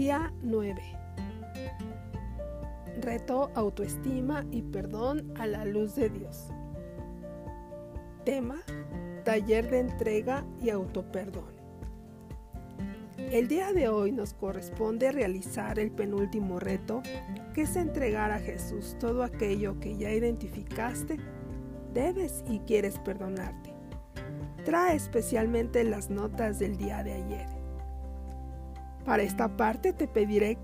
Día 9. Reto autoestima y perdón a la luz de Dios. Tema, taller de entrega y autoperdón. El día de hoy nos corresponde realizar el penúltimo reto, que es entregar a Jesús todo aquello que ya identificaste, debes y quieres perdonarte. Trae especialmente las notas del día de ayer. Para esta parte te pediré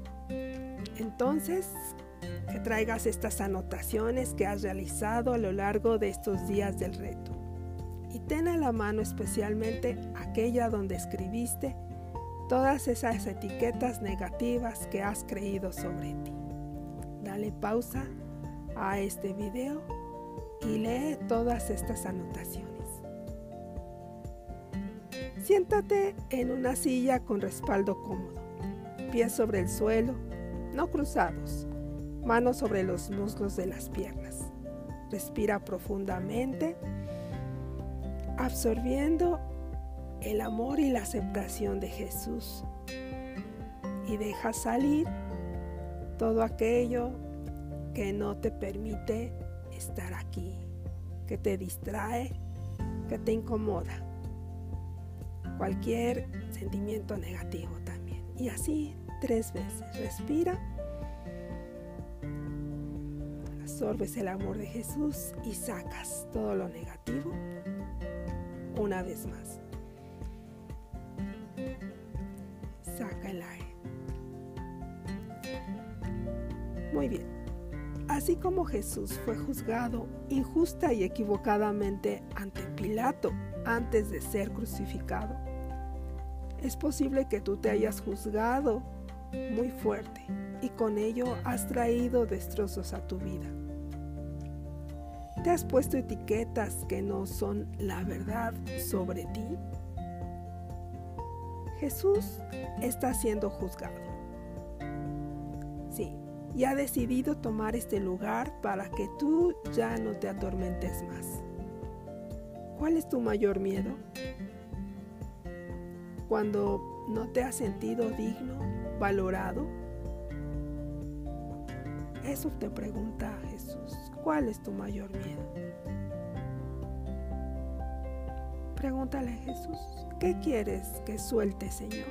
entonces que traigas estas anotaciones que has realizado a lo largo de estos días del reto. Y ten a la mano especialmente aquella donde escribiste todas esas etiquetas negativas que has creído sobre ti. Dale pausa a este video y lee todas estas anotaciones. Siéntate en una silla con respaldo cómodo, pies sobre el suelo, no cruzados, manos sobre los muslos de las piernas. Respira profundamente, absorbiendo el amor y la aceptación de Jesús y deja salir todo aquello que no te permite estar aquí, que te distrae, que te incomoda. Cualquier sentimiento negativo también. Y así tres veces. Respira. Absorbes el amor de Jesús y sacas todo lo negativo una vez más. Saca el aire. Muy bien. Así como Jesús fue juzgado injusta y equivocadamente ante Pilato antes de ser crucificado, es posible que tú te hayas juzgado muy fuerte y con ello has traído destrozos a tu vida. ¿Te has puesto etiquetas que no son la verdad sobre ti? Jesús está siendo juzgado. Sí, y ha decidido tomar este lugar para que tú ya no te atormentes más. ¿Cuál es tu mayor miedo? Cuando no te has sentido digno, valorado. Eso te pregunta Jesús. ¿Cuál es tu mayor miedo? Pregúntale a Jesús, ¿qué quieres que suelte, Señor?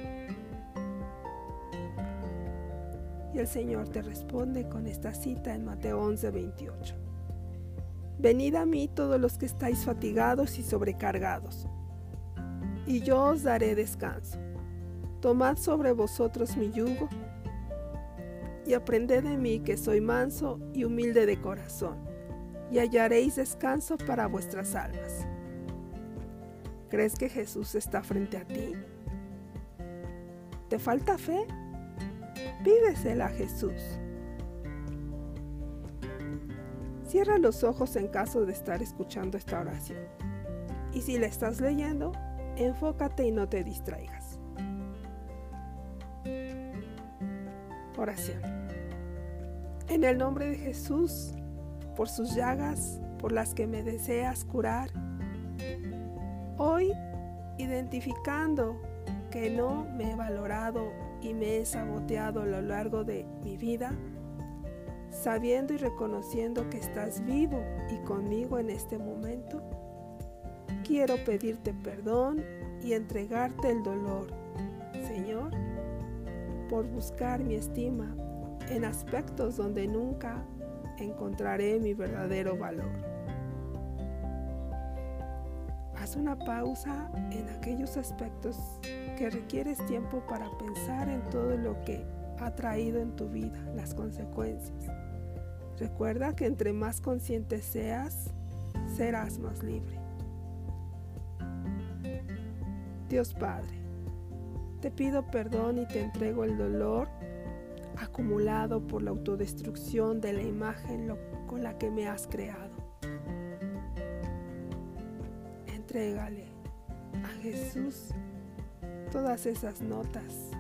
Y el Señor te responde con esta cita en Mateo 11, 28. Venid a mí todos los que estáis fatigados y sobrecargados, y yo os daré descanso. Tomad sobre vosotros mi yugo y aprended de mí que soy manso y humilde de corazón, y hallaréis descanso para vuestras almas. ¿Crees que Jesús está frente a ti? ¿Te falta fe? Pídesela a Jesús. Cierra los ojos en caso de estar escuchando esta oración. Y si la estás leyendo, enfócate y no te distraigas. Oración. En el nombre de Jesús, por sus llagas, por las que me deseas curar, hoy identificando que no me he valorado y me he saboteado a lo largo de mi vida, sabiendo y reconociendo que estás vivo y conmigo en este momento, quiero pedirte perdón y entregarte el dolor, Señor, por buscar mi estima en aspectos donde nunca encontraré mi verdadero valor. Haz una pausa en aquellos aspectos que requieres tiempo para pensar en todo lo que ha traído en tu vida, las consecuencias. Recuerda que entre más consciente seas, serás más libre. Dios Padre, te pido perdón y te entrego el dolor acumulado por la autodestrucción de la imagen con la que me has creado. Entrégale a Jesús todas esas notas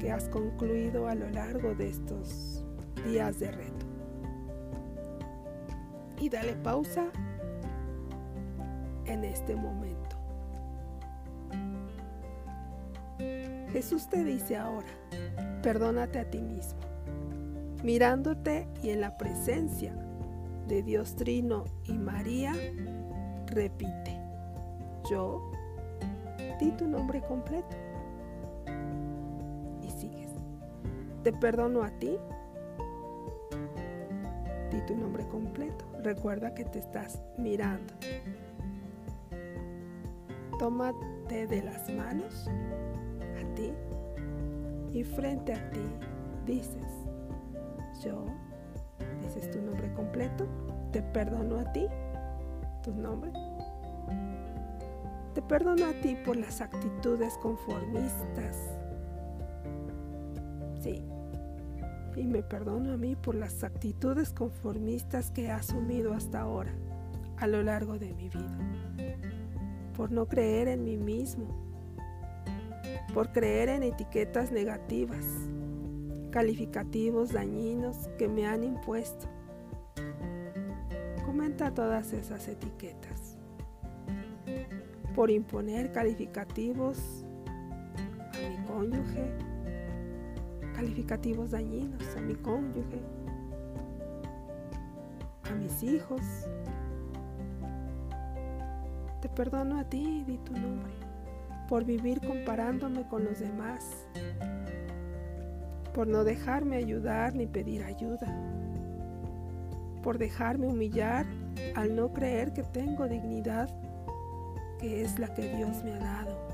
que has concluido a lo largo de estos días de reto. Y dale pausa en este momento. Jesús te dice ahora, perdónate a ti mismo, mirándote y en la presencia de Dios Trino y María, repite, yo, di tu nombre completo y sigues. Te perdono a ti, di tu nombre completo. Recuerda que te estás mirando. Tómate de las manos y frente a ti dices, yo, dices tu nombre completo, te perdono a ti, tu nombre. Te perdono a ti por las actitudes conformistas. Sí. Y me perdono a mí por las actitudes conformistas que he asumido hasta ahora, a lo largo de mi vida por no creer en mí mismo, por creer en etiquetas negativas, calificativos dañinos que me han impuesto. Comenta todas esas etiquetas. Por imponer calificativos a mi cónyuge, calificativos dañinos a mi cónyuge, a mis hijos, te perdono a ti, di tu nombre, por vivir comparándome con los demás, por no dejarme ayudar ni pedir ayuda, por dejarme humillar al no creer que tengo dignidad, que es la que Dios me ha dado.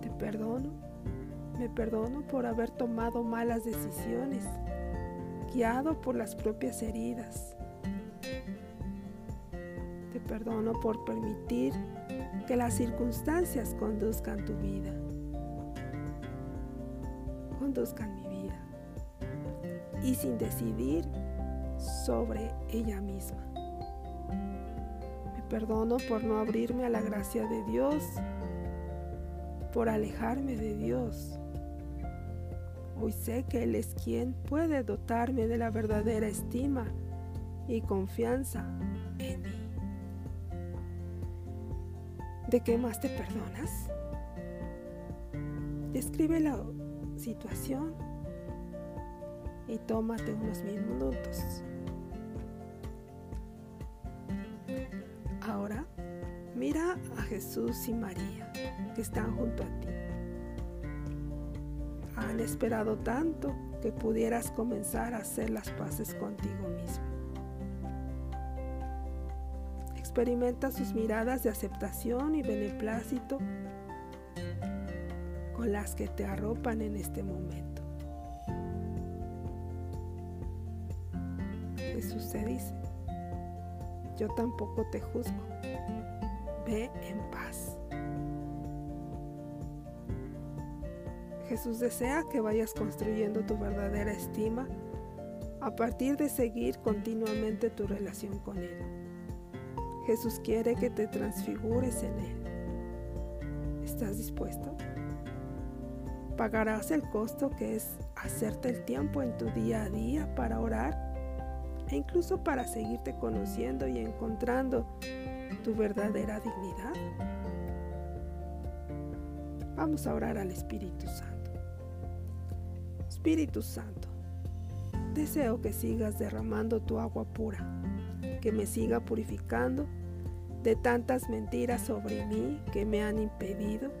Te perdono, me perdono por haber tomado malas decisiones, guiado por las propias heridas te perdono por permitir que las circunstancias conduzcan tu vida, conduzcan mi vida y sin decidir sobre ella misma. Me perdono por no abrirme a la gracia de Dios, por alejarme de Dios. Hoy sé que Él es quien puede dotarme de la verdadera estima y confianza en mí. ¿De qué más te perdonas? Describe la situación y tómate unos minutos. Ahora mira a Jesús y María que están junto a ti. Han esperado tanto que pudieras comenzar a hacer las paces contigo mismo. Experimenta sus miradas de aceptación y beneplácito con las que te arropan en este momento. Jesús te dice, yo tampoco te juzgo, ve en paz. Jesús desea que vayas construyendo tu verdadera estima a partir de seguir continuamente tu relación con Él. Jesús quiere que te transfigures en Él. ¿Estás dispuesto? Pagarás el costo que es hacerte el tiempo en tu día a día para orar e incluso para seguirte conociendo y encontrando tu verdadera dignidad. Vamos a orar al Espíritu Santo. Espíritu Santo, deseo que sigas derramando tu agua pura que me siga purificando de tantas mentiras sobre mí que me han impedido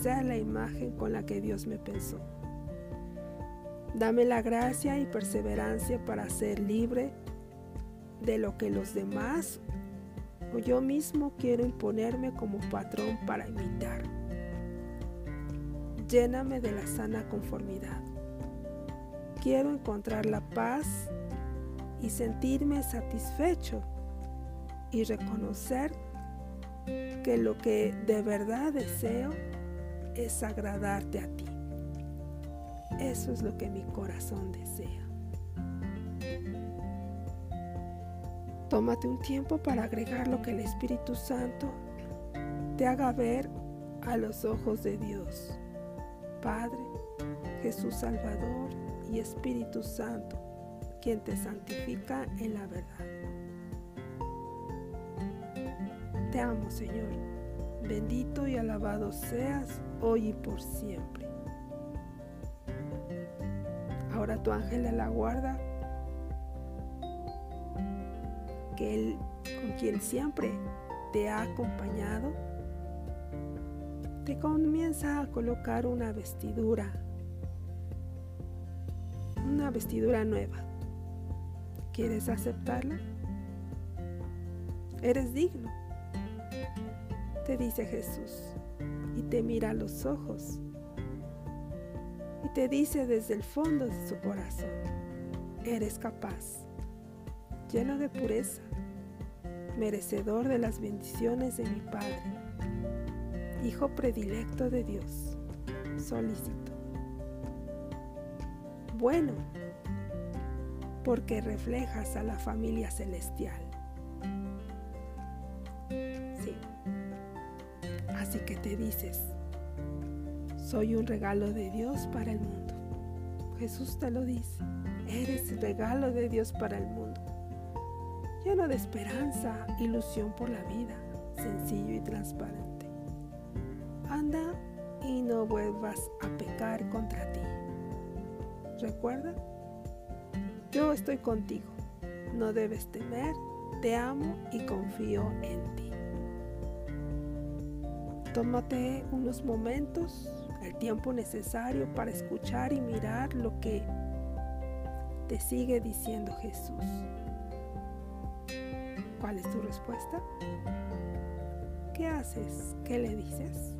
sea la imagen con la que Dios me pensó. Dame la gracia y perseverancia para ser libre de lo que los demás o yo mismo quiero imponerme como patrón para imitar. Lléname de la sana conformidad. Quiero encontrar la paz y sentirme satisfecho y reconocer que lo que de verdad deseo es agradarte a ti. Eso es lo que mi corazón desea. Tómate un tiempo para agregar lo que el Espíritu Santo te haga ver a los ojos de Dios, Padre, Jesús Salvador y Espíritu Santo quien te santifica en la verdad. Te amo, Señor. bendito y alabado seas hoy y por siempre. Ahora tu ángel de la guarda, que él con quien siempre te ha acompañado, te comienza a colocar una vestidura, una vestidura nueva. ¿Quieres aceptarla? Eres digno, te dice Jesús, y te mira a los ojos, y te dice desde el fondo de su corazón, eres capaz, lleno de pureza, merecedor de las bendiciones de mi Padre, Hijo predilecto de Dios, solícito. Bueno, porque reflejas a la familia celestial. Te dices, soy un regalo de Dios para el mundo. Jesús te lo dice, eres regalo de Dios para el mundo lleno de esperanza, ilusión por la vida, sencillo y transparente. Anda y no vuelvas a pecar contra ti. Recuerda, yo estoy contigo, no debes temer, te amo y confío en ti. Tómate unos momentos, el tiempo necesario para escuchar y mirar lo que te sigue diciendo Jesús. ¿Cuál es tu respuesta? ¿Qué haces? ¿Qué le dices?